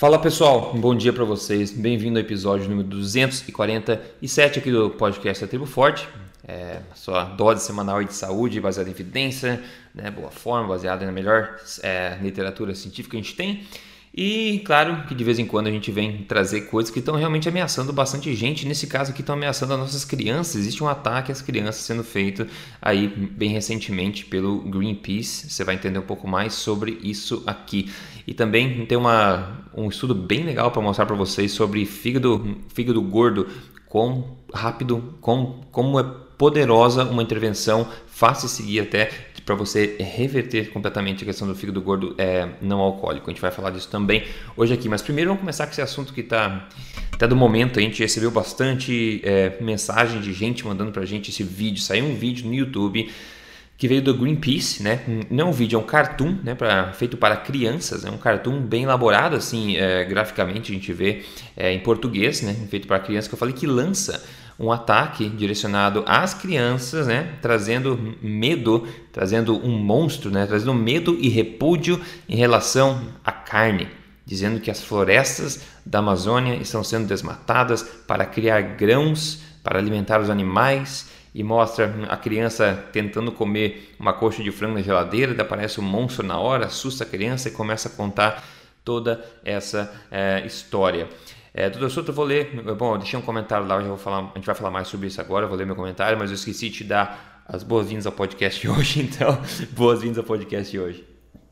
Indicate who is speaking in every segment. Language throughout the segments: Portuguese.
Speaker 1: Fala pessoal, bom dia para vocês. Bem-vindo ao episódio número 247 aqui do podcast da Tribo Forte. É, sua dose semanal de saúde baseada em evidência, né, boa forma, baseada na melhor é, literatura científica que a gente tem. E claro que de vez em quando a gente vem trazer coisas que estão realmente ameaçando bastante gente. Nesse caso aqui estão ameaçando as nossas crianças. Existe um ataque às crianças sendo feito aí bem recentemente pelo Greenpeace. Você vai entender um pouco mais sobre isso aqui. E também tem uma, um estudo bem legal para mostrar para vocês sobre fígado, fígado gordo, quão rápido, quão, como é poderosa uma intervenção fácil seguir até para você reverter completamente a questão do fígado gordo é, não alcoólico. A gente vai falar disso também hoje aqui. Mas primeiro vamos começar com esse assunto que está tá do momento. A gente recebeu bastante é, mensagem de gente mandando para a gente esse vídeo. Saiu um vídeo no YouTube que veio do Greenpeace, né? Não é um vídeo, é um cartoon, né? Pra, feito para crianças, é um cartoon bem elaborado, assim, é, graficamente a gente vê é, em português, né? Feito para crianças, que eu falei que lança um ataque direcionado às crianças, né, trazendo medo, trazendo um monstro, né, trazendo medo e repúdio em relação à carne, dizendo que as florestas da Amazônia estão sendo desmatadas para criar grãos para alimentar os animais e mostra a criança tentando comer uma coxa de frango na geladeira, aparece um monstro na hora, assusta a criança e começa a contar toda essa é, história. É, doutor Souto, eu vou ler. Bom, eu deixei um comentário lá, eu vou falar, a gente vai falar mais sobre isso agora, eu vou ler meu comentário, mas eu esqueci de te dar as boas-vindas ao podcast de hoje, então, boas-vindas ao podcast de hoje.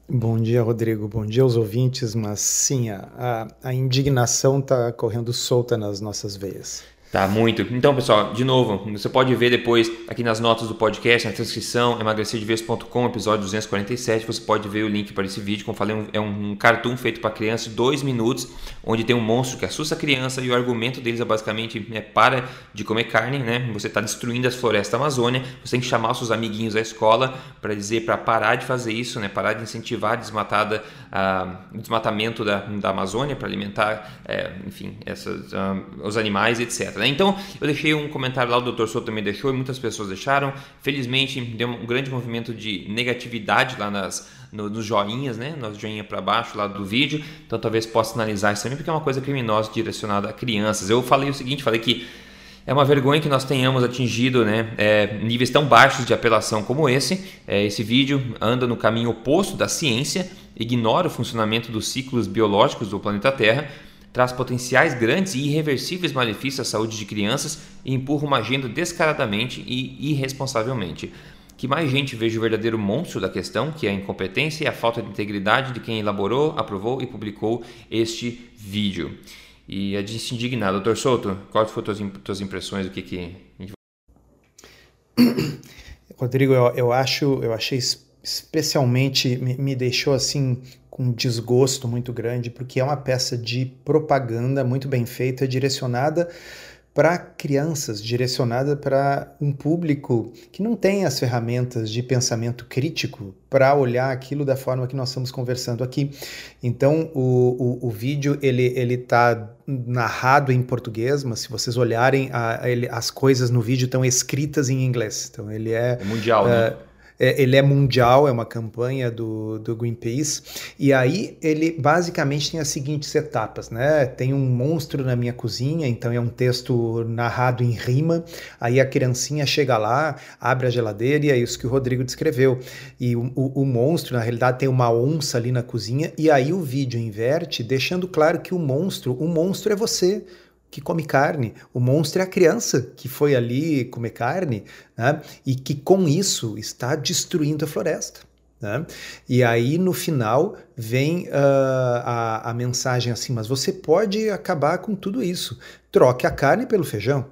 Speaker 2: Bom dia, Rodrigo. Bom dia aos ouvintes, mas sim, a, a indignação está correndo solta nas nossas veias.
Speaker 1: Tá, muito. Então, pessoal, de novo, você pode ver depois aqui nas notas do podcast, na transcrição, emagrecerdeves.com, episódio 247, você pode ver o link para esse vídeo. Como falei, é um, um cartoon feito para criança, dois minutos, onde tem um monstro que assusta a criança e o argumento deles é basicamente é, para de comer carne, né? Você está destruindo as florestas da Amazônia, você tem que chamar os seus amiguinhos da escola para dizer para parar de fazer isso, né? Parar de incentivar a desmatada, o desmatamento da, da Amazônia para alimentar, é, enfim, essas, os animais, etc. Né? Então, eu deixei um comentário lá, o Dr. Souto também deixou e muitas pessoas deixaram. Felizmente, deu um grande movimento de negatividade lá nas, no, nos joinhas, né? Nos joinha para baixo lá do vídeo. Então, talvez possa analisar isso também, porque é uma coisa criminosa direcionada a crianças. Eu falei o seguinte, falei que é uma vergonha que nós tenhamos atingido né, é, níveis tão baixos de apelação como esse. É, esse vídeo anda no caminho oposto da ciência, ignora o funcionamento dos ciclos biológicos do planeta Terra traz potenciais grandes e irreversíveis malefícios à saúde de crianças e empurra uma agenda descaradamente e irresponsavelmente. Que mais gente veja o verdadeiro monstro da questão, que é a incompetência e a falta de integridade de quem elaborou, aprovou e publicou este vídeo. E a gente se indignar. Doutor Souto, quais foram as tuas impressões? O que, que
Speaker 2: Rodrigo, eu, eu acho, eu achei especialmente, me, me deixou assim com um desgosto muito grande, porque é uma peça de propaganda muito bem feita, direcionada para crianças, direcionada para um público que não tem as ferramentas de pensamento crítico para olhar aquilo da forma que nós estamos conversando aqui. Então, o, o, o vídeo ele ele está narrado em português, mas se vocês olharem a, ele, as coisas no vídeo estão escritas em inglês. Então, ele é,
Speaker 1: é mundial, uh, né?
Speaker 2: É, ele é mundial, é uma campanha do, do Greenpeace, e aí ele basicamente tem as seguintes etapas, né? Tem um monstro na minha cozinha, então é um texto narrado em rima, aí a criancinha chega lá, abre a geladeira e é isso que o Rodrigo descreveu. E o, o, o monstro, na realidade, tem uma onça ali na cozinha, e aí o vídeo inverte, deixando claro que o monstro, o monstro é você que come carne, o monstro é a criança que foi ali comer carne né? e que com isso está destruindo a floresta. Né? E aí no final vem uh, a, a mensagem assim: mas você pode acabar com tudo isso. Troque a carne pelo feijão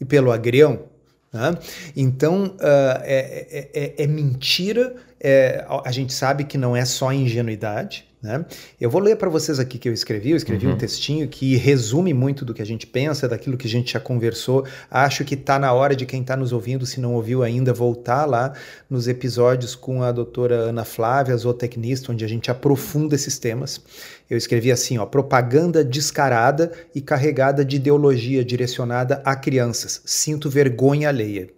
Speaker 2: e pelo agrião. Né? Então uh, é, é, é, mentira. É, a gente sabe que não é só ingenuidade, né? Eu vou ler para vocês aqui que eu escrevi. Eu escrevi uhum. um textinho que resume muito do que a gente pensa, daquilo que a gente já conversou. Acho que está na hora de quem está nos ouvindo, se não ouviu ainda, voltar lá nos episódios com a doutora Ana Flávia, zootecnista, onde a gente aprofunda esses temas. Eu escrevi assim: ó, propaganda descarada e carregada de ideologia direcionada a crianças. Sinto vergonha alheia.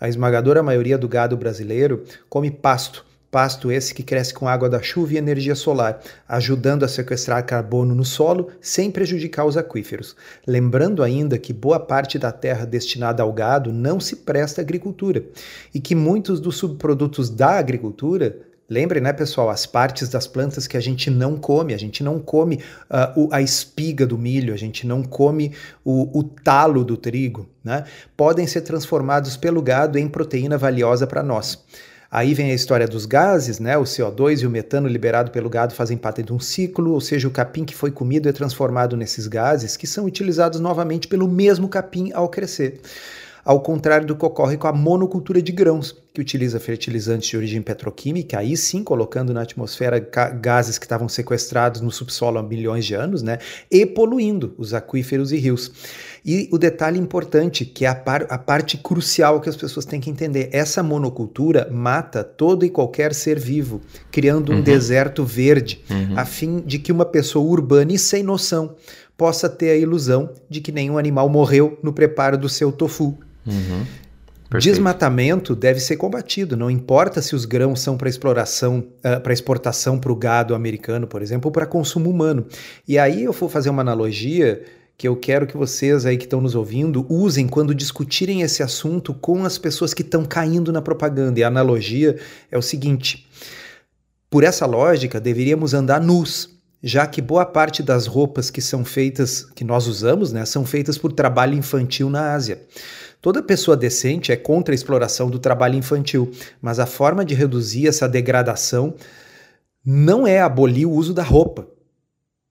Speaker 2: A esmagadora maioria do gado brasileiro come pasto pasto esse que cresce com água da chuva e energia solar, ajudando a sequestrar carbono no solo sem prejudicar os aquíferos. Lembrando ainda que boa parte da terra destinada ao gado não se presta à agricultura e que muitos dos subprodutos da agricultura Lembre, né, pessoal, as partes das plantas que a gente não come. A gente não come uh, o, a espiga do milho, a gente não come o, o talo do trigo, né? Podem ser transformados pelo gado em proteína valiosa para nós. Aí vem a história dos gases, né? O CO2 e o metano liberado pelo gado fazem parte de um ciclo, ou seja, o capim que foi comido é transformado nesses gases que são utilizados novamente pelo mesmo capim ao crescer ao contrário do que ocorre com a monocultura de grãos, que utiliza fertilizantes de origem petroquímica, aí sim colocando na atmosfera gases que estavam sequestrados no subsolo há milhões de anos, né, e poluindo os aquíferos e rios. E o detalhe importante, que é a, par, a parte crucial que as pessoas têm que entender: essa monocultura mata todo e qualquer ser vivo, criando um uhum. deserto verde, uhum. a fim de que uma pessoa urbana e sem noção possa ter a ilusão de que nenhum animal morreu no preparo do seu tofu. Uhum. Desmatamento deve ser combatido, não importa se os grãos são para exploração, uh, para exportação para o gado americano, por exemplo, ou para consumo humano. E aí eu vou fazer uma analogia que eu quero que vocês aí que estão nos ouvindo usem quando discutirem esse assunto com as pessoas que estão caindo na propaganda. E a analogia é o seguinte: por essa lógica, deveríamos andar nus, já que boa parte das roupas que são feitas, que nós usamos, né, são feitas por trabalho infantil na Ásia. Toda pessoa decente é contra a exploração do trabalho infantil, mas a forma de reduzir essa degradação não é abolir o uso da roupa.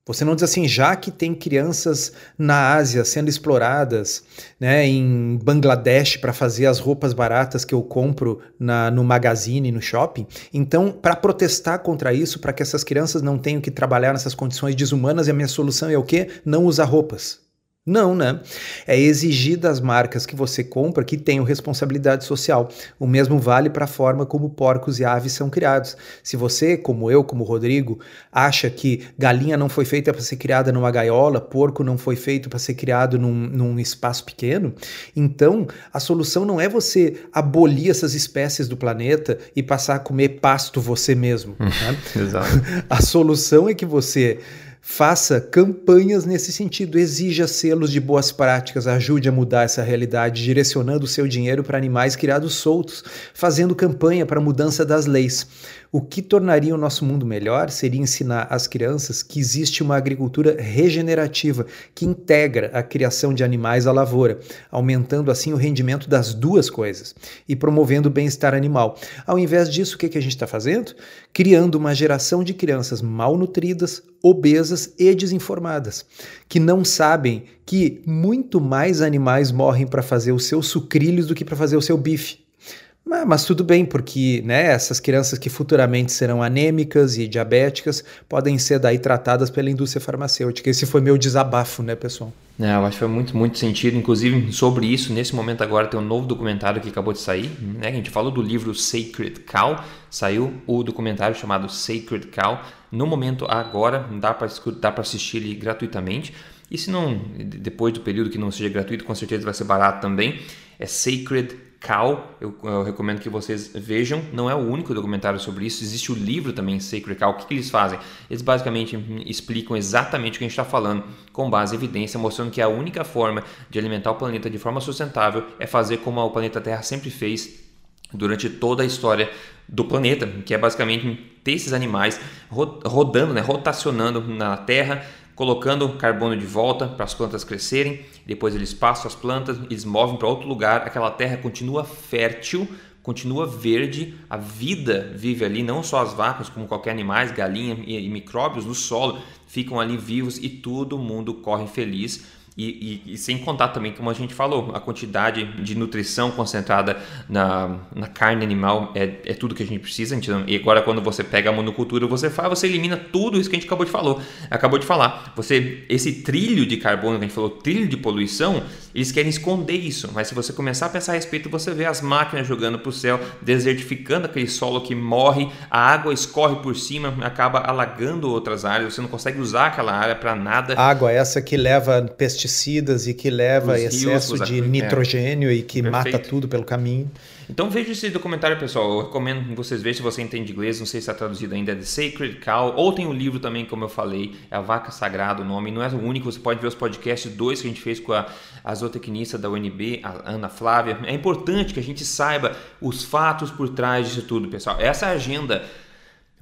Speaker 2: Você não diz assim, já que tem crianças na Ásia sendo exploradas, né, em Bangladesh para fazer as roupas baratas que eu compro na, no magazine, no shopping, então para protestar contra isso, para que essas crianças não tenham que trabalhar nessas condições desumanas, a minha solução é o quê? Não usar roupas. Não, né? É exigir das marcas que você compra que tenham responsabilidade social. O mesmo vale para a forma como porcos e aves são criados. Se você, como eu, como Rodrigo, acha que galinha não foi feita para ser criada numa gaiola, porco não foi feito para ser criado num, num espaço pequeno, então a solução não é você abolir essas espécies do planeta e passar a comer pasto você mesmo. Né? Exato. A solução é que você Faça campanhas nesse sentido, exija selos de boas práticas, ajude a mudar essa realidade, direcionando o seu dinheiro para animais criados soltos, fazendo campanha para a mudança das leis. O que tornaria o nosso mundo melhor seria ensinar às crianças que existe uma agricultura regenerativa que integra a criação de animais à lavoura, aumentando assim o rendimento das duas coisas e promovendo o bem-estar animal. Ao invés disso, o que, a gente está fazendo? Criando uma geração de crianças mal nutridas, obesas e desinformadas, que não sabem que muito mais animais morrem para fazer os seus sucrilhos do que para fazer o seu bife. Mas, mas, tudo bem, porque né, essas crianças que futuramente serão anêmicas e diabéticas podem ser daí tratadas pela indústria farmacêutica. Esse foi meu desabafo, né, pessoal?
Speaker 1: É, eu acho que foi muito, muito sentido. Inclusive, sobre isso, nesse momento agora tem um novo documentário que acabou de sair. Né? A gente falou do livro Sacred Cow, saiu o documentário chamado Sacred Cow. No momento agora, dá para assistir ele gratuitamente. E se não, depois do período que não seja gratuito, com certeza vai ser barato também. É Sacred Cow, eu, eu, recomendo que vocês vejam. Não é o único documentário sobre isso, existe o livro também, Sacred Cow. O que, que eles fazem? Eles basicamente explicam exatamente o que a gente está falando, com base em evidência, mostrando que a única forma de alimentar o planeta de forma sustentável é fazer como o planeta Terra sempre fez durante toda a história do planeta, que é basicamente ter esses animais rodando, né, rotacionando na Terra colocando carbono de volta para as plantas crescerem, depois eles passam as plantas, eles movem para outro lugar, aquela terra continua fértil, continua verde, a vida vive ali, não só as vacas, como qualquer animais, galinha e, micróbios do solo ficam ali vivos e todo mundo corre feliz e, e, e, sem contar também, como a gente falou, a quantidade de nutrição concentrada na, na carne animal é, é tudo que a gente precisa. A gente não, e agora, quando você pega a monocultura, você faz, você elimina tudo isso que a gente acabou de falar. Acabou de falar. Você, esse trilho de carbono que a gente falou, trilho de poluição, eles querem esconder isso, mas se você começar a pensar a respeito, você vê as máquinas jogando para o céu, desertificando aquele solo que morre, a água escorre por cima, acaba alagando outras áreas, você não consegue usar aquela área para nada.
Speaker 2: Água essa que leva pesticidas e que leva Os excesso rios, de é. nitrogênio é. e que Perfeito. mata tudo pelo caminho.
Speaker 1: Então veja esse documentário, pessoal. Eu recomendo que vocês vejam se você entende inglês. Não sei se está traduzido ainda. É The Sacred Cow. Ou tem o um livro também, como eu falei. É a Vaca Sagrada o nome. Não é o único. Você pode ver os podcasts dois que a gente fez com a, a zootecnista da UNB, a Ana Flávia. É importante que a gente saiba os fatos por trás disso tudo, pessoal. Essa agenda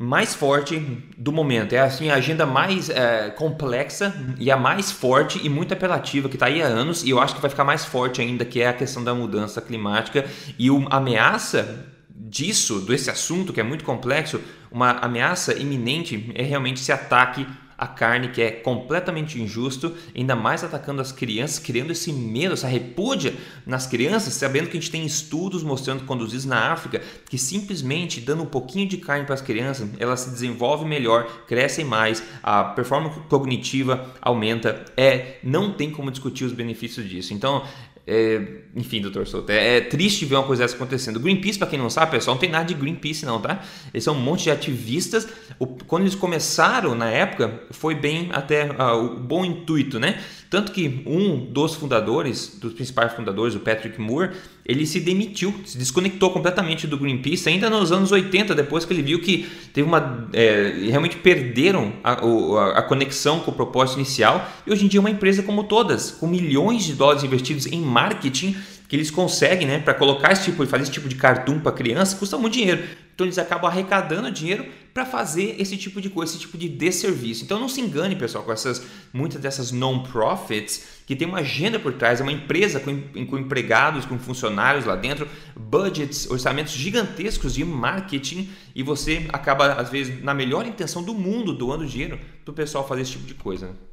Speaker 1: mais forte do momento. É assim a agenda mais é, complexa e a mais forte e muito apelativa que está aí há anos e eu acho que vai ficar mais forte ainda que é a questão da mudança climática e a ameaça disso, desse assunto que é muito complexo, uma ameaça iminente é realmente esse ataque a carne, que é completamente injusto, ainda mais atacando as crianças, criando esse medo, essa repúdia nas crianças, sabendo que a gente tem estudos mostrando conduzidos na África que simplesmente dando um pouquinho de carne para as crianças, elas se desenvolvem melhor, crescem mais, a performance cognitiva aumenta. É, não tem como discutir os benefícios disso. Então, é, enfim, doutor Souto, é, é, triste ver uma coisa dessa acontecendo. Greenpeace, para quem não sabe, pessoal, não tem nada de Greenpeace, não, tá? Eles são um monte de ativistas. O, quando eles começaram na época, foi bem até uh, o bom intuito, né? Tanto que um dos fundadores, dos principais fundadores, o Patrick Moore, ele se demitiu, se desconectou completamente do Greenpeace ainda nos anos 80, depois que ele viu que teve uma. É, realmente perderam a, a, a, conexão com o propósito inicial. E hoje em dia é uma empresa como todas, com milhões de dólares investidos em marketing, que eles conseguem, né, para colocar esse tipo, fazer esse tipo de cartoon para criança, custa muito dinheiro. Então eles acabam arrecadando dinheiro para fazer esse tipo de coisa, esse tipo de desserviço. Então não se engane, pessoal, com essas muitas dessas non-profits que tem uma agenda por trás, é uma empresa com, com empregados, com funcionários lá dentro, budgets, orçamentos gigantescos de marketing e você acaba às vezes na melhor intenção do mundo doando dinheiro para o pessoal fazer esse tipo de coisa.
Speaker 2: É,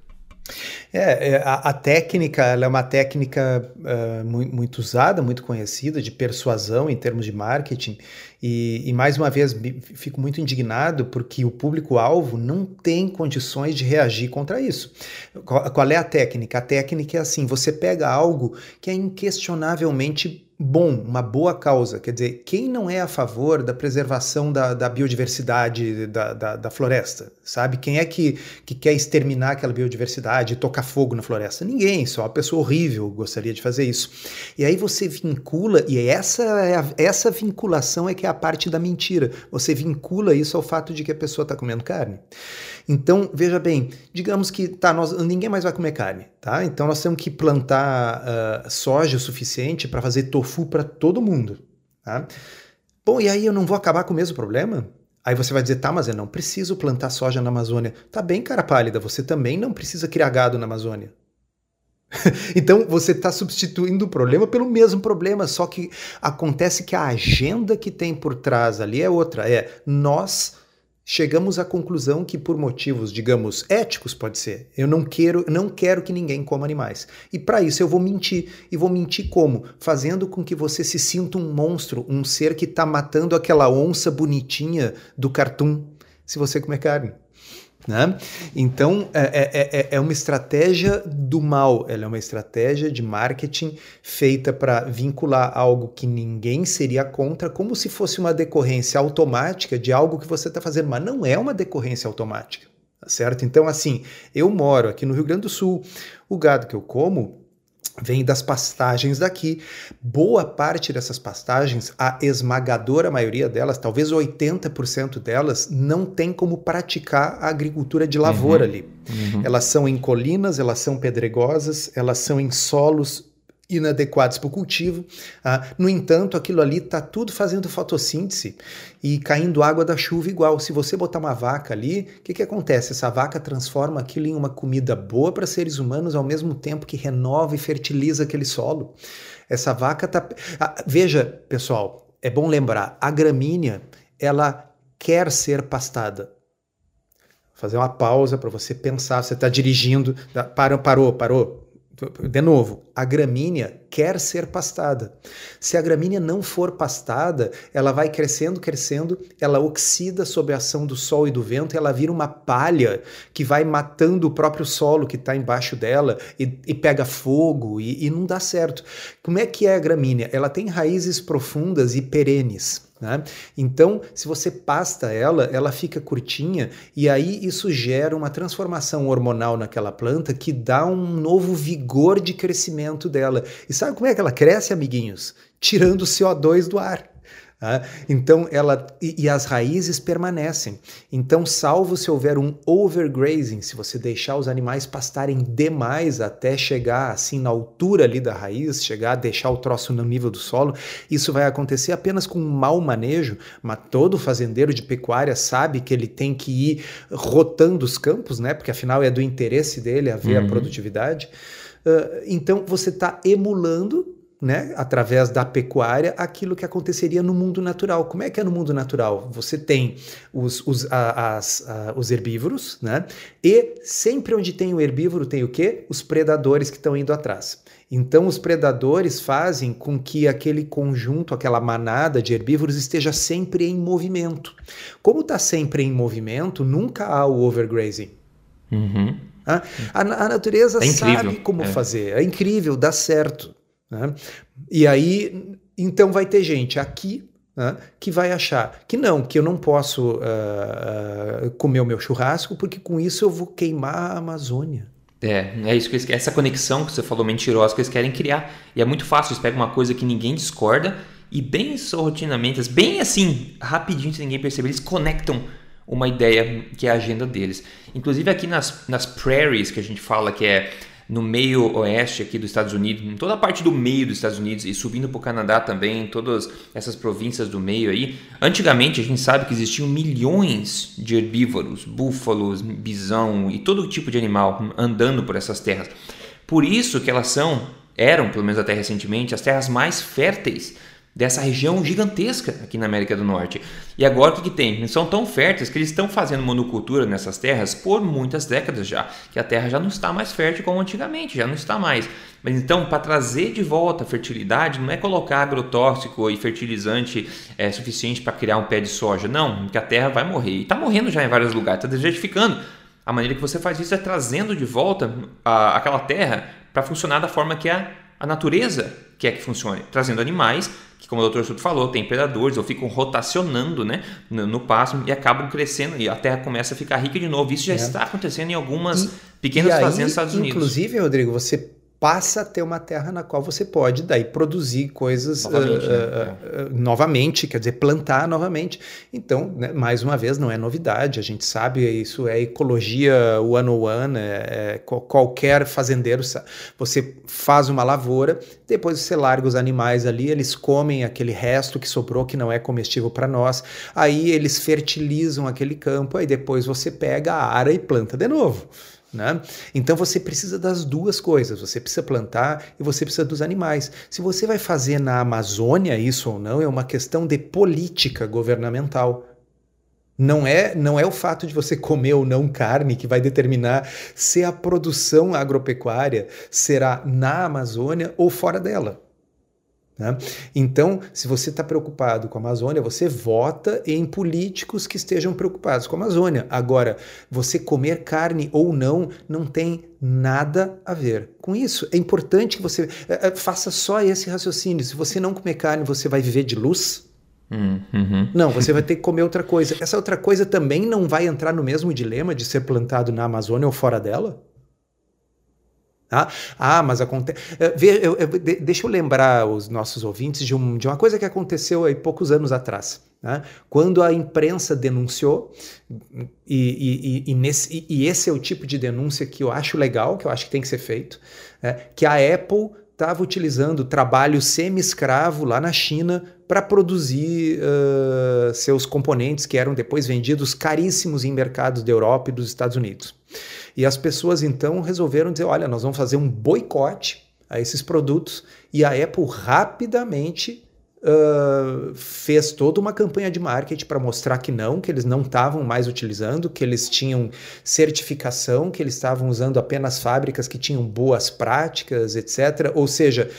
Speaker 2: é, a, a, técnica ela é uma técnica uh, muito, muito, usada, muito conhecida de persuasão em termos de marketing. E, e mais uma vez fico muito indignado porque o público-alvo não tem condições de reagir contra isso. Qual, qual é a técnica? A técnica é assim: você pega algo que é inquestionavelmente bom, uma boa causa. Quer dizer, quem não é a favor da preservação da, da biodiversidade da, da, da, floresta? Sabe? Quem é que, que quer exterminar aquela biodiversidade tocar fogo na floresta? Ninguém, só uma pessoa horrível gostaria de fazer isso. E aí você vincula, e essa, é essa vinculação é que é a parte da mentira. Você vincula isso ao fato de que a pessoa está comendo carne. Então, veja bem, digamos que tá, nós, ninguém mais vai comer carne, tá? Então nós temos que plantar uh, soja o suficiente para fazer tofu para todo mundo, tá? Bom, e aí eu não vou acabar com o mesmo problema? Aí você vai dizer, tá, mas eu não preciso plantar soja na Amazônia. Tá bem, cara pálida, você também não precisa criar gado na Amazônia. então você está substituindo o problema pelo mesmo problema, só que acontece que a agenda que tem por trás ali é outra. É nós chegamos à conclusão que por motivos, digamos, éticos pode ser, eu não quero, não quero que ninguém coma animais. E para isso eu vou mentir. E vou mentir como? Fazendo com que você se sinta um monstro, um ser que está matando aquela onça bonitinha do cartoon se você comer carne. Né? Então, é, é, é, é uma estratégia do mal, ela é uma estratégia de marketing feita para vincular algo que ninguém seria contra, como se fosse uma decorrência automática de algo que você está fazendo, mas não é uma decorrência automática, tá certo? Então, assim, eu moro aqui no Rio Grande do Sul, o gado que eu como vem das pastagens daqui. Boa parte dessas pastagens, a esmagadora maioria delas, talvez 80% delas, não tem como praticar a agricultura de lavoura uhum. ali. Uhum. Elas são em colinas, elas são pedregosas, elas são em solos inadequados para o cultivo. Ah, no entanto, aquilo ali está tudo fazendo fotossíntese e caindo água da chuva igual. Se você botar uma vaca ali, o que, que acontece? Essa vaca transforma aquilo em uma comida boa para seres humanos ao mesmo tempo que renova e fertiliza aquele solo. Essa vaca está. Ah, veja, pessoal, é bom lembrar: a gramínea ela quer ser pastada. Fazer uma pausa para você pensar. Você está dirigindo, parou, parou, parou de novo, a gramínea quer ser pastada. Se a gramínea não for pastada, ela vai crescendo, crescendo, ela oxida sob a ação do sol e do vento, ela vira uma palha que vai matando o próprio solo que está embaixo dela e, e pega fogo e, e não dá certo. Como é que é a gramínea? Ela tem raízes profundas e perenes. Né? Então, se você pasta ela, ela fica curtinha e aí isso gera uma transformação hormonal naquela planta que dá um novo vigor de crescimento dela. E sabe como é que ela cresce, amiguinhos? Tirando o CO2 do ar. Tá? Então, ela e, e, as raízes permanecem. Então, salvo se houver um overgrazing, se você deixar os animais pastarem demais até chegar assim na altura ali da raiz, chegar a deixar o troço no nível do solo, isso vai acontecer apenas com um mau manejo, mas todo fazendeiro de pecuária sabe que ele tem que ir rotando os campos, né? Porque afinal é do interesse dele haver uhum. a produtividade. Uh, então, você está emulando né, através da pecuária, aquilo que aconteceria no mundo natural. Como é que é no mundo natural? Você tem os, os, a, as, a, os herbívoros, né? E sempre onde tem o herbívoro tem o quê? Os predadores que estão indo atrás. Então, os predadores fazem com que aquele conjunto, aquela manada de herbívoros esteja sempre em movimento. Como está sempre em movimento, nunca há o overgrazing.
Speaker 1: Uhum.
Speaker 2: A, a, natureza é sabe como é. fazer, é incrível, dá certo. Né? E aí, então vai ter gente aqui né, que vai achar que não, que eu não posso uh, uh, comer o meu churrasco porque com isso eu vou queimar a Amazônia.
Speaker 1: É, é isso que eles, essa conexão que você falou mentirosa que eles querem criar. E é muito fácil, eles pegam uma coisa que ninguém discorda e bem rotinamente, bem assim, rapidinho, sem ninguém perceber, eles conectam uma ideia que é a agenda deles. Inclusive aqui nas, nas prairies que a gente fala que é no meio oeste aqui dos Estados Unidos, em toda a parte do meio dos Estados Unidos e subindo para o Canadá também, todas essas províncias do meio aí. Antigamente a gente sabe que existiam milhões de herbívoros, búfalos, bisão e todo tipo de animal andando por essas terras. Por isso que elas são, eram pelo menos até recentemente, as terras mais férteis dessa região gigantesca aqui na América do Norte. E agora o que, que tem? São tão férteis que eles estão fazendo monocultura nessas terras por muitas décadas já, que a terra já não está mais fértil como antigamente, já não está mais. Mas então, para trazer de volta a fertilidade, não é colocar agrotóxico e fertilizante é, suficiente para criar um pé de soja, não, porque a terra vai morrer. E está morrendo já em vários lugares, está desertificando. A maneira que você faz isso é trazendo de volta a, aquela terra para funcionar da forma que a, a natureza quer que funcione, trazendo animais que, como o Dr. Suto falou, tem predadores ou ficam rotacionando né, no, no pasto e acabam crescendo e a terra começa a ficar rica de novo. Isso já é. está acontecendo em algumas e, pequenas e fazendas dos Estados Unidos.
Speaker 2: Inclusive, Rodrigo, você passa a ter uma terra na qual você pode daí produzir coisas novamente, uh, né? uh, uh, novamente quer dizer, plantar novamente. Então, né, mais uma vez, não é novidade, a gente sabe, isso é ecologia one-on-one, é, é, qualquer fazendeiro, você faz uma lavoura, depois você larga os animais ali, eles comem aquele resto que sobrou, que não é comestível para nós, aí eles fertilizam aquele campo, aí depois você pega a área e planta de novo. Né? Então você precisa das duas coisas, você precisa plantar e você precisa dos animais. Se você vai fazer na Amazônia isso ou não, é uma questão de política governamental. Não é, não é o fato de você comer ou não carne que vai determinar se a produção agropecuária será na Amazônia ou fora dela. Né? Então, se você está preocupado com a Amazônia, você vota em políticos que estejam preocupados com a Amazônia. Agora, você comer carne ou não não tem nada a ver com isso. É importante que você é, faça só esse raciocínio. Se você não comer carne, você vai viver de luz?
Speaker 1: Uhum.
Speaker 2: Não, você vai ter que comer outra coisa. Essa outra coisa também não vai entrar no mesmo dilema de ser plantado na Amazônia ou fora dela? Tá? Ah, mas acontece. Eh, deixa eu lembrar os nossos ouvintes de, um, de uma coisa que aconteceu aí poucos anos atrás. Né? Quando a imprensa denunciou, e, e, e, nesse, e, esse é o tipo de denúncia que eu acho legal, que eu acho que tem que ser feito, né? que a Apple estava utilizando trabalho semi-escravo lá na China para produzir uh, seus componentes que eram depois vendidos caríssimos em mercados da Europa e dos Estados Unidos. E as pessoas então resolveram dizer: olha, nós vamos fazer um boicote a esses produtos. E a Apple rapidamente fez toda uma campanha de marketing para mostrar que não, que eles não estavam mais utilizando, que eles tinham certificação, que eles estavam usando apenas fábricas que tinham boas práticas, etc. Ou seja,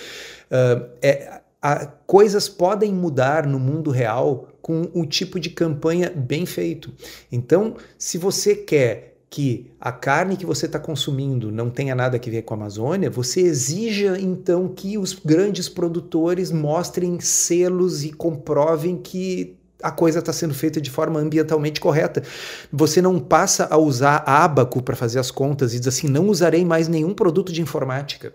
Speaker 2: uh, é, a, coisas podem mudar no mundo real com o tipo de campanha bem feito. Então, se você quer que a carne que você está consumindo não tenha nada a ver com a Amazônia, você exija então que os grandes produtores mostrem selos e comprovem que a coisa está sendo feita de forma ambientalmente correta. Você não passa a usar ábaco para fazer as contas e diz assim: não usarei mais nenhum produto de informática,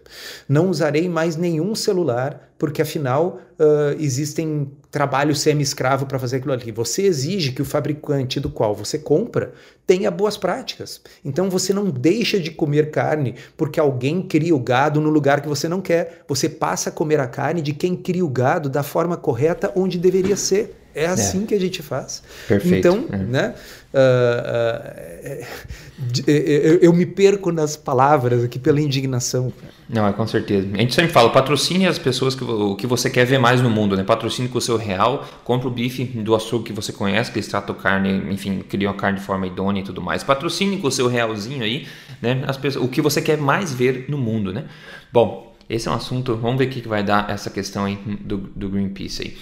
Speaker 2: não usarei mais nenhum celular, porque afinal uh, existem trabalho semi-escravo para fazer aquilo ali. Você exige que o fabricante do qual você compra tenha boas práticas. Então você não deixa de comer carne porque alguém cria o gado no lugar que você não quer. Você passa a comer a carne de quem cria o gado da forma correta onde deveria ser. É assim é. que a gente faz.
Speaker 1: Perfeito.
Speaker 2: Então, é. né? Uh, uh, eu, eu, me perco nas palavras aqui pela indignação.
Speaker 1: Não, é com certeza. A gente sempre fala, patrocine as pessoas que, o que você quer ver mais no mundo, né? Patrocine com o seu real, compre o bife do açougue que você conhece, que eles tratam carne, enfim, criam a carne de forma idônea e tudo mais. Patrocine com o seu realzinho aí, né? As pessoas, o que você quer mais ver no mundo, né? Bom, esse é um assunto, vamos ver o que vai dar essa questão aí do, do Greenpeace aí.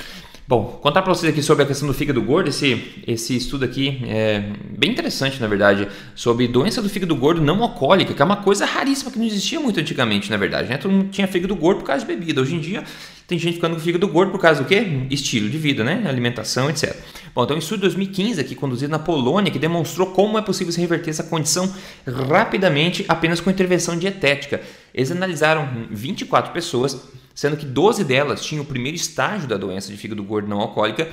Speaker 1: Bom, contar para vocês aqui sobre a questão do fígado gordo, esse, esse estudo aqui é bem interessante, na verdade, sobre doença do fígado gordo não alcoólica, que é uma coisa raríssima que não existia muito antigamente, na verdade, né? Todo mundo tinha fígado gordo por causa de bebida. Hoje em dia tem gente ficando com fígado gordo por causa do quê? Estilo de vida, né? Alimentação, etc. Bom, então um estudo de 2015 aqui conduzido na Polônia que demonstrou como é possível se reverter essa condição rapidamente apenas com intervenção dietética. Eles analisaram 24 pessoas sendo que 12 delas tinham o primeiro estágio da doença de fígado gordo não alcoólica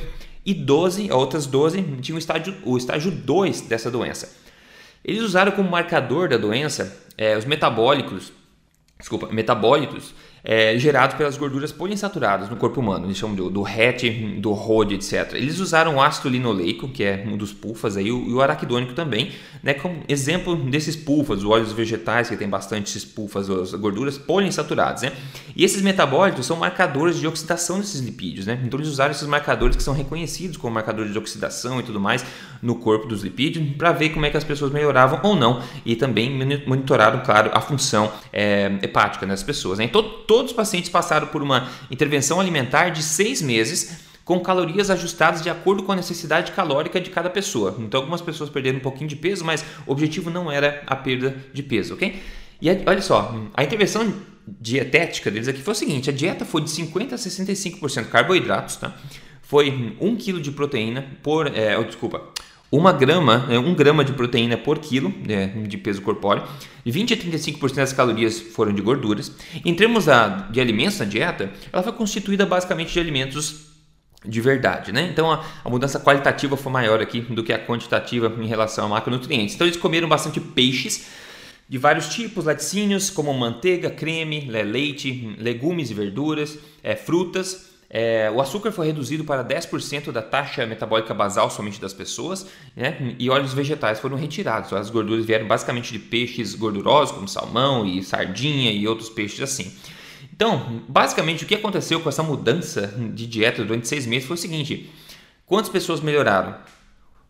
Speaker 1: e 12, outras 12 tinham o estágio, o estágio 2 dessa doença. Eles usaram como marcador da doença é, os metabólicos, desculpa, metabólitos é, pelas gorduras poliinsaturadas no corpo humano. Eles chamam do, do RET, do ROD, etc. Eles usaram o ácido linoleico, que é um dos pulfas, aí, e o araquidônico também, né, como exemplo desses pulfas, os óleos vegetais, que tem bastante esses pulfas, as gorduras poliinsaturadas. Né? E esses metabólitos são marcadores de oxidação desses lipídios. Né? Então eles usaram esses marcadores que são reconhecidos como marcadores de oxidação e tudo mais no corpo dos lipídios para ver como é que as pessoas melhoravam ou não e também monitoraram, claro, a função é, hepática das pessoas. Né? Então todos os pacientes passaram por uma intervenção alimentar de seis meses com calorias ajustadas de acordo com a necessidade calórica de cada pessoa. Então, algumas pessoas perderam um pouquinho de peso, mas o objetivo não era a perda de peso, ok? E olha só, a intervenção dietética deles aqui foi o seguinte: a dieta foi de 50% a 65% carboidratos, tá? Foi 1 kg de proteína por. É, oh, desculpa. Uma grama, né, um grama de proteína por quilo né, de peso corpóreo, 20 a 35% das calorias foram de gorduras. Em termos de alimentos na dieta, ela foi constituída basicamente de alimentos de verdade, né? Então a, a, mudança qualitativa foi maior aqui do que a quantitativa em relação a macronutrientes. Então eles comeram bastante peixes de vários tipos, laticínios como manteiga, creme, leite, legumes e verduras, é, frutas. É, o açúcar foi reduzido para 10% da taxa metabólica basal somente das pessoas, né? e óleos vegetais foram retirados. As gorduras vieram basicamente de peixes gordurosos, como salmão e sardinha e outros peixes assim. Então, basicamente, o que aconteceu com essa mudança de dieta durante seis meses foi o seguinte: quantas pessoas melhoraram?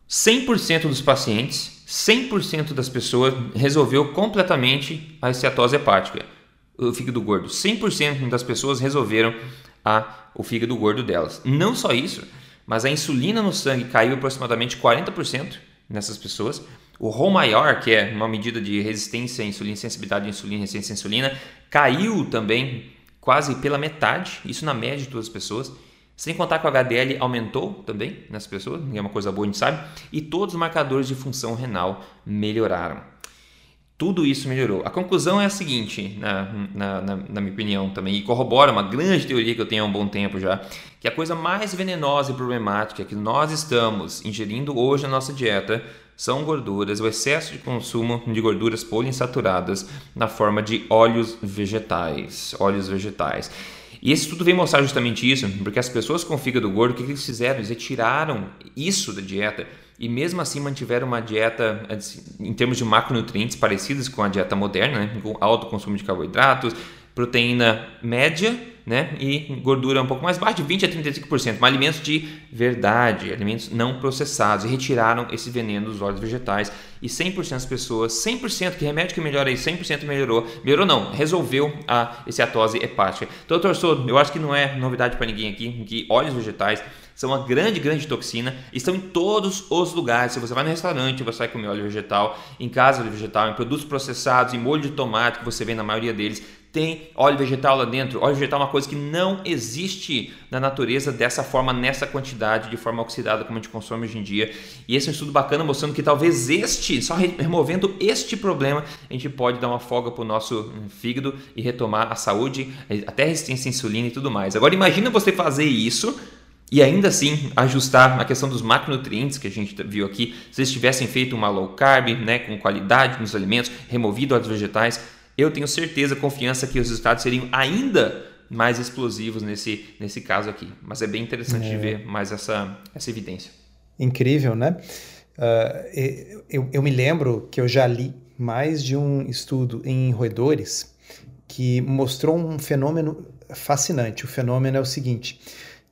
Speaker 1: 100% dos pacientes, 100% das pessoas resolveu completamente a esteatose hepática, o fígado gordo. 100% das pessoas resolveram a, o fígado gordo delas. Não só isso, mas a insulina no sangue caiu aproximadamente 40% nessas pessoas. O ROM maior, que é uma medida de resistência à insulina, sensibilidade à insulina, resistência à insulina, caiu também quase pela metade, isso na média de todas as pessoas. Sem contar que o HDL aumentou também nessas pessoas, é uma coisa boa, a gente sabe, e todos os marcadores de função renal melhoraram. Tudo isso melhorou. A conclusão é a seguinte, na, na, na, na, minha opinião também, e corrobora uma grande teoria que eu tenho há um bom tempo já, que a coisa mais venenosa e problemática que nós estamos ingerindo hoje na nossa dieta são gorduras, o excesso de consumo de gorduras poliinsaturadas na forma de óleos vegetais, óleos vegetais. E esse estudo vem mostrar justamente isso, porque as pessoas com fígado gordo, o que eles fizeram? Eles retiraram isso da dieta e mesmo assim mantiveram uma dieta assim, em termos de macronutrientes parecidas com a dieta moderna, né? com alto consumo de carboidratos, proteína média né? E gordura um pouco mais baixa, de 20 a 35%. Mas alimentos de verdade, alimentos não processados. E retiraram esse veneno dos óleos vegetais. E 100% das pessoas, 100% que remédio que melhora aí, 100% melhorou. Melhorou não, resolveu a esteatose hepática. Então, doutor Souto, eu acho que não é novidade para ninguém aqui que óleos vegetais são uma grande, grande toxina, estão em todos os lugares. Se você vai no restaurante, você vai comer óleo vegetal, em casa óleo vegetal, em produtos processados, em molho de tomate que você vê na maioria deles, tem óleo vegetal lá dentro. Óleo vegetal é uma coisa que não existe na natureza dessa forma, nessa quantidade, de forma oxidada como a gente consome hoje em dia. E esse é um estudo bacana mostrando que talvez este, só removendo este problema, a gente pode dar uma folga para o nosso fígado e retomar a saúde, até resistência à insulina e tudo mais. Agora imagina você fazer isso e ainda assim ajustar a questão dos macronutrientes que a gente viu aqui, se eles tivessem feito uma low carb, né, com qualidade nos alimentos, removido óleos vegetais, eu tenho certeza, confiança que os resultados seriam ainda mais explosivos nesse, nesse caso aqui. Mas é bem interessante é. de ver mais essa, essa evidência.
Speaker 2: Incrível, né? Uh, eu, eu me lembro que eu já li mais de um estudo em roedores que mostrou um fenômeno fascinante. O fenômeno é o seguinte: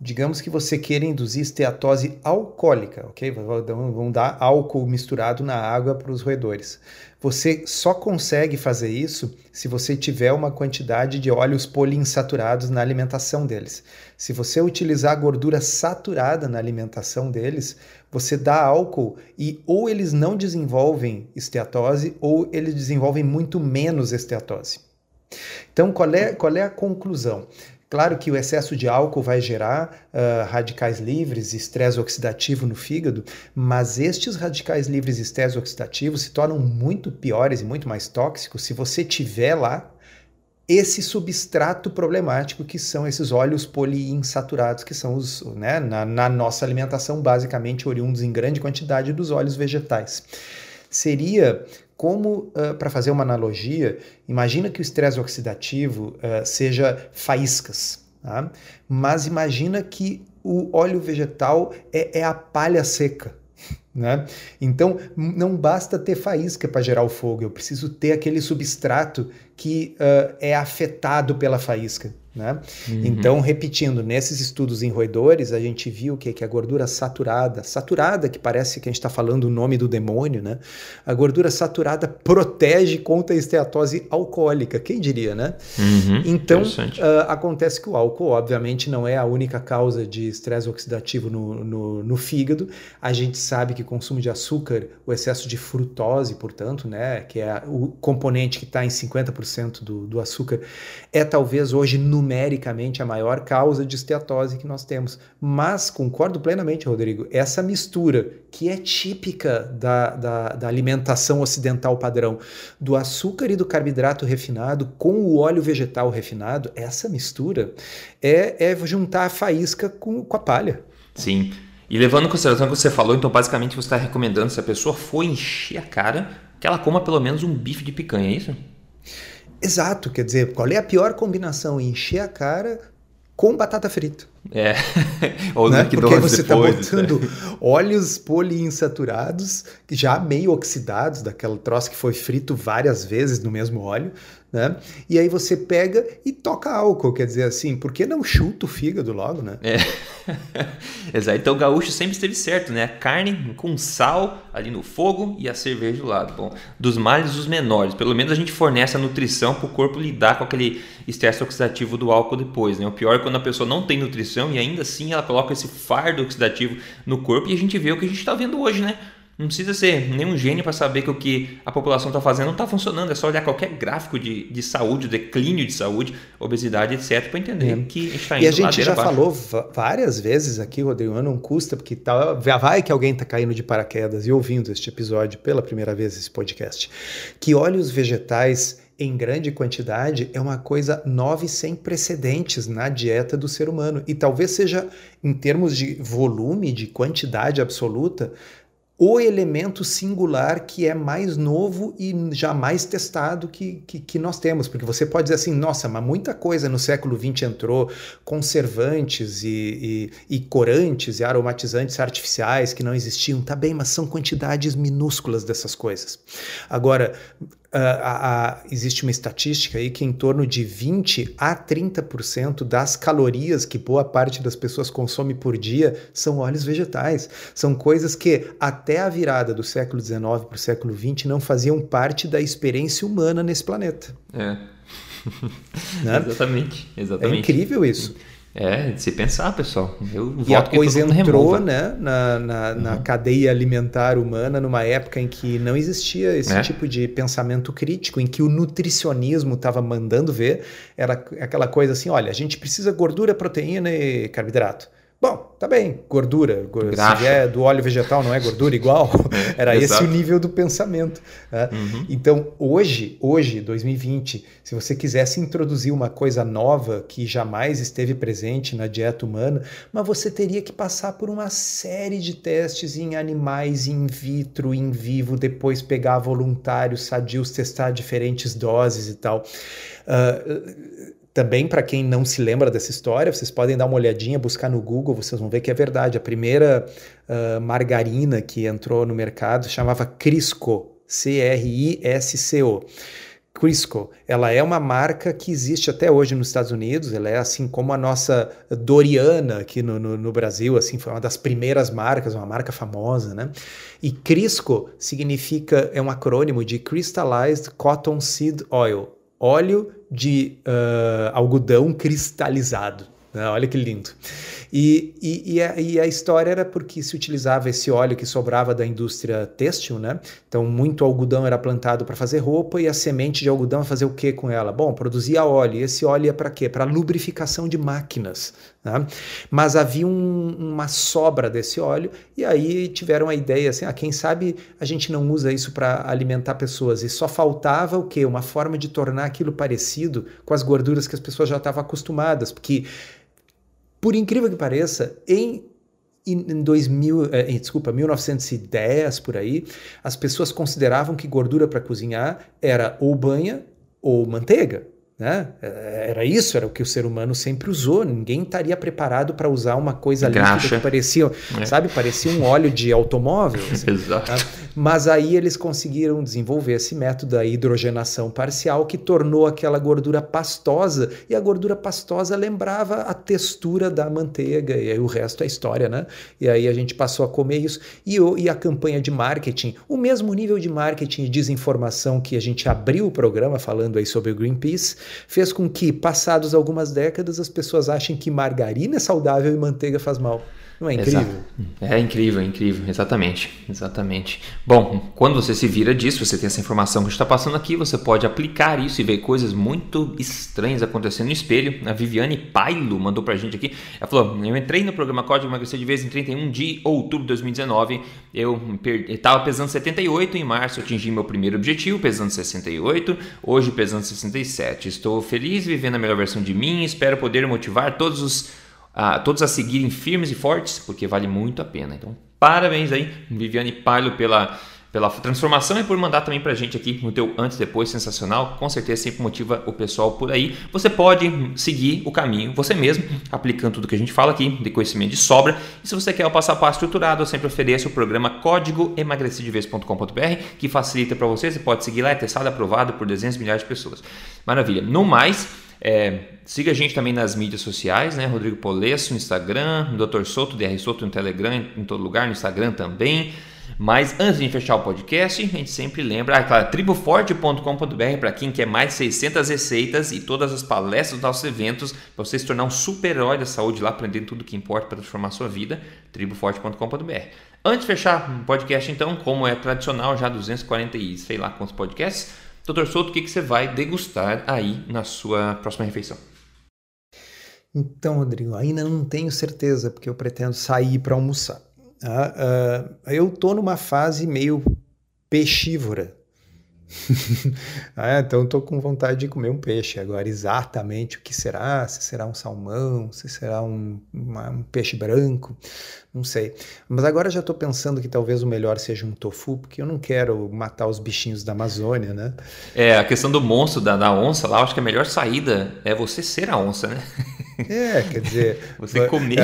Speaker 2: Digamos que você queira induzir esteatose alcoólica, ok? Vão dar álcool misturado na água para os roedores. Você só consegue fazer isso se você tiver uma quantidade de óleos poliinsaturados na alimentação deles. Se você utilizar gordura saturada na alimentação deles, você dá álcool e ou eles não desenvolvem esteatose ou eles desenvolvem muito menos esteatose. Então, qual é, qual é a conclusão? Claro que o excesso de álcool vai gerar uh, radicais livres, estresse oxidativo no fígado, mas estes radicais livres estresse oxidativo se tornam muito piores e muito mais tóxicos se você tiver lá esse substrato problemático que são esses óleos poliinsaturados, que são os, né, na, na nossa alimentação, basicamente oriundos em grande quantidade dos óleos vegetais. Seria como, uh, para fazer uma analogia, imagina que o estresse oxidativo uh, seja faíscas, tá? mas imagina que o óleo vegetal é, é a palha seca. Né? Então, não basta ter faísca para gerar o fogo, eu preciso ter aquele substrato que uh, é afetado pela faísca. Né? Uhum. Então, repetindo, nesses estudos em roedores, a gente viu que, que a gordura saturada, saturada, que parece que a gente está falando o nome do demônio, né? a gordura saturada protege contra a esteatose alcoólica, quem diria, né?
Speaker 1: Uhum.
Speaker 2: Então, uh, acontece que o álcool, obviamente, não é a única causa de estresse oxidativo no, no, no, fígado. A gente sabe que o consumo de açúcar, o excesso de frutose, portanto, né, que é o componente que está em 50% do, do açúcar, é talvez hoje numericamente a maior causa de esteatose que nós temos. Mas concordo plenamente, Rodrigo, essa mistura que é típica da, da, da alimentação ocidental padrão, do açúcar e do carboidrato refinado com o óleo vegetal refinado, essa mistura é, é juntar a faísca com, com a palha.
Speaker 1: Sim. E levando em consideração o que você falou, então basicamente você está recomendando, se a pessoa for encher a cara, que ela coma pelo menos um bife de picanha, é isso?
Speaker 2: Exato, quer dizer, qual é a pior combinação? Encher a cara com batata frita.
Speaker 1: É, ou
Speaker 2: né? Porque você está botando é. óleos poliinsaturados, já meio oxidados, daquela troço que foi frito várias vezes no mesmo óleo, né? E aí você pega e toca álcool, quer dizer assim, por que não chuta o fígado logo, né?
Speaker 1: É. Exato. Então o gaúcho sempre esteve certo, né? A carne com sal ali no fogo e a cerveja do lado. Bom, dos males os menores. Pelo menos a gente fornece a nutrição para o corpo lidar com aquele estresse oxidativo do álcool depois, né? O pior é quando a pessoa não tem nutrição e ainda assim ela coloca esse fardo oxidativo no corpo e a gente vê o que a gente está vendo hoje, né? Não precisa ser nenhum gênio para saber que o que a população está fazendo não está funcionando. É só olhar qualquer gráfico de, de saúde, declínio de saúde, obesidade, etc., para entender é. que está indo
Speaker 2: E a gente já abaixo. falou várias vezes aqui, Rodrigo, não custa, porque tá, vai que alguém está caindo de paraquedas e ouvindo este episódio pela primeira vez, esse podcast, que óleos vegetais em grande quantidade é uma coisa nova e sem precedentes na dieta do ser humano. E talvez seja, em termos de volume, de quantidade absoluta, o elemento singular que é mais novo e jamais testado que, que, que, nós temos. Porque você pode dizer assim, nossa, mas muita coisa no século XX entrou, conservantes e, e, e corantes e aromatizantes artificiais que não existiam. Tá bem, mas são quantidades minúsculas dessas coisas. Agora, a, a, existe uma estatística aí que em torno de 20 a 30% das calorias que boa parte das pessoas consome por dia são óleos vegetais. São coisas que até a virada do século XIX para o século XX não faziam parte da experiência humana nesse planeta.
Speaker 1: É. Né? exatamente, exatamente.
Speaker 2: É incrível isso.
Speaker 1: É, de se pensar, pessoal. Eu
Speaker 2: e a coisa entrou né, na, na, uhum. na, cadeia alimentar humana numa época em que não existia esse é. tipo de pensamento crítico, em que o nutricionismo estava mandando ver. Era aquela coisa assim: olha, a gente precisa gordura, proteína e carboidrato. Bom, tá bem, gordura. Graxa. Se é do óleo vegetal, não é gordura igual? É, Era esse o nível do pensamento. Né? Uhum. Então, hoje, hoje, 2020, se você quisesse introduzir uma coisa nova que jamais esteve presente na dieta humana, mas você teria que passar por uma série de testes em animais in vitro, in vivo, depois pegar voluntários sadios, testar diferentes doses e tal. Uh, também, para quem não se lembra dessa história, vocês podem dar uma olhadinha, buscar no Google, vocês vão ver que é verdade. A primeira uh, margarina que entrou no mercado chamava Crisco, C-R-I-S-C-O. Crisco, ela é uma marca que existe até hoje nos Estados Unidos, ela é assim como a nossa Doriana aqui no, no, no, Brasil, assim, foi uma das primeiras marcas, uma marca famosa, né? E Crisco significa, é um acrônimo de Crystallized Cotton Seed Oil, óleo de uh, algodão cristalizado. Né? Olha que lindo. E, e, e, a, e, a, história era porque se utilizava esse óleo que sobrava da indústria têxtil, né? Então, muito algodão era plantado para fazer roupa e a semente de algodão fazer o que com ela? Bom, produzia óleo. E esse óleo ia para quê? Para lubrificação de máquinas. Né? Mas havia um, uma sobra desse óleo e aí tiveram a ideia assim: ah, quem sabe a gente não usa isso para alimentar pessoas. E só faltava o quê? Uma forma de tornar aquilo parecido com as gorduras que as pessoas já estavam acostumadas. Porque por incrível que pareça, em em 2000, eh, desculpa, 1910 por aí, as pessoas consideravam que gordura para cozinhar era ou banha ou manteiga. Né? Era isso, era o que o ser humano sempre usou. Ninguém estaria preparado para usar uma coisa líquida que parecia, é. sabe, parecia um óleo de automóvel.
Speaker 1: Assim, Exato. Tá?
Speaker 2: Mas aí eles conseguiram desenvolver esse método da hidrogenação parcial que tornou aquela gordura pastosa e a gordura pastosa lembrava a textura da manteiga e aí o resto é história, né? E aí a gente passou a comer isso e, e a campanha de marketing, o mesmo nível de marketing e desinformação que a gente abriu o programa falando aí sobre o Greenpeace fez com que, passados algumas décadas, as pessoas achem que margarina é saudável e manteiga faz mal. Não é incrível? Exato.
Speaker 1: É incrível, é incrível, exatamente, exatamente. Bom, quando você se vira disso, você tem essa informação que está passando aqui, você pode aplicar isso e ver coisas muito estranhas acontecendo no espelho. A Viviane Pailo mandou pra gente aqui, ela falou, eu entrei no programa Código Emagrecer de Vez em 31 de outubro de 2019, eu estava pesando 78, em março atingi meu primeiro objetivo, pesando 68, hoje pesando 67. Estou feliz vivendo a melhor versão de mim, espero poder motivar todos os a todos a seguirem firmes e fortes, porque vale muito a pena. Então, parabéns aí, Viviane Pailo, pela, pela transformação e por mandar também pra gente aqui o teu antes e depois sensacional. Com certeza sempre motiva o pessoal por aí. Você pode seguir o caminho você mesmo, aplicando tudo que a gente fala aqui, de conhecimento de sobra. E se você quer o passo a passo estruturado, eu sempre ofereço o programa código emagrecidevez.com.br, que facilita para você. Você pode seguir lá, é testado, aprovado por dezenas de milhares de pessoas. Maravilha. No mais, é, siga a gente também nas mídias sociais, né? Rodrigo Polesso no Instagram, Dr. Soto, DR Soto no Telegram, em todo lugar, no Instagram também. Mas antes de fechar o podcast, a gente sempre lembra, ah, claro, triboforte.com.br para quem quer mais 600 receitas e todas as palestras dos nossos eventos, para você se tornar um super-herói da saúde lá, aprendendo tudo que importa para transformar a sua vida, triboforte.com.br. Antes de fechar o podcast, então, como é tradicional, já 240 e sei lá quantos podcasts, Doutor Souto, o que, que você vai degustar aí na sua próxima refeição?
Speaker 2: Então, Rodrigo, ainda não tenho certeza, porque eu pretendo sair para almoçar. Uh, uh, eu estou numa fase meio peixívora ah, então estou com vontade de comer um peixe. Agora, exatamente o que será? Se será um salmão, se será um, uma, um peixe branco, não sei. Mas agora já estou pensando que talvez o melhor seja um tofu, porque eu não quero matar os bichinhos da Amazônia, né?
Speaker 1: É, a questão do monstro, da, da onça lá, acho que a melhor saída é você ser a onça, né?
Speaker 2: É, quer dizer.
Speaker 1: você comer.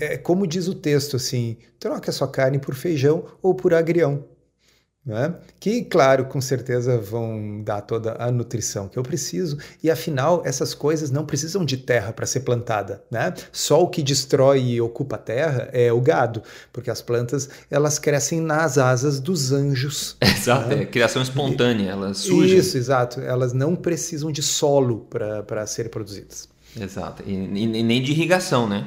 Speaker 2: É, é, como diz o texto, assim: troca a sua carne por feijão ou por agrião. Né? que, claro, com certeza vão dar toda a nutrição que eu preciso, e afinal, essas coisas não precisam de terra para ser plantada. Né? Só o que destrói e ocupa a terra é o gado, porque as plantas elas crescem nas asas dos anjos.
Speaker 1: Exato, né? é criação espontânea, elas surgem.
Speaker 2: Isso, exato. Elas não precisam de solo para serem produzidas.
Speaker 1: Exato, e, e nem de irrigação, né?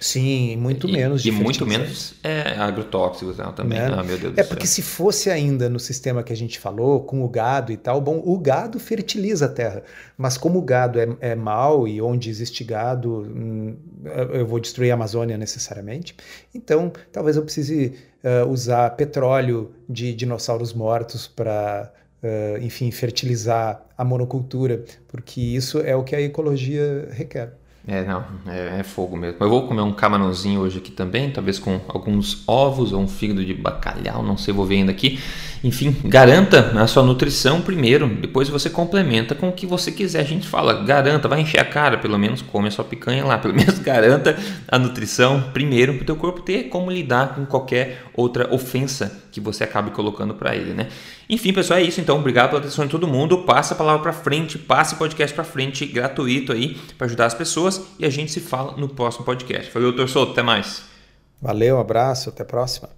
Speaker 2: Sim, muito
Speaker 1: e,
Speaker 2: menos
Speaker 1: E muito menos é, agrotóxicos né, também. Né? Ah, meu Deus
Speaker 2: é porque se fosse ainda no sistema que a gente falou, com o gado e tal, bom, o gado fertiliza a terra. Mas como o gado é, é mau e onde existe gado, hum, eu vou destruir a Amazônia necessariamente. Então, talvez eu precise uh, usar petróleo de dinossauros mortos para. Uh, enfim, fertilizar a monocultura, porque isso é o que a ecologia requer.
Speaker 1: É, não, é, é, fogo mesmo. Eu vou comer um camarãozinho hoje aqui também, talvez com alguns ovos ou um fígado de bacalhau, não sei, vou ver ainda aqui. Enfim, garanta a sua nutrição primeiro, depois você complementa com o que você quiser. A gente fala, garanta, vai encher a cara, pelo menos come a sua picanha lá, pelo menos garanta a nutrição primeiro para o teu corpo ter como lidar com qualquer outra ofensa que você acabe colocando para ele, né? Enfim, pessoal, é isso. Então, obrigado pela atenção de todo mundo. Passa a palavra para frente, passe o podcast para frente, gratuito aí, para ajudar as pessoas. E a gente se fala no próximo podcast. Valeu, doutor Souto. Até mais.
Speaker 2: Valeu, um abraço. Até a próxima.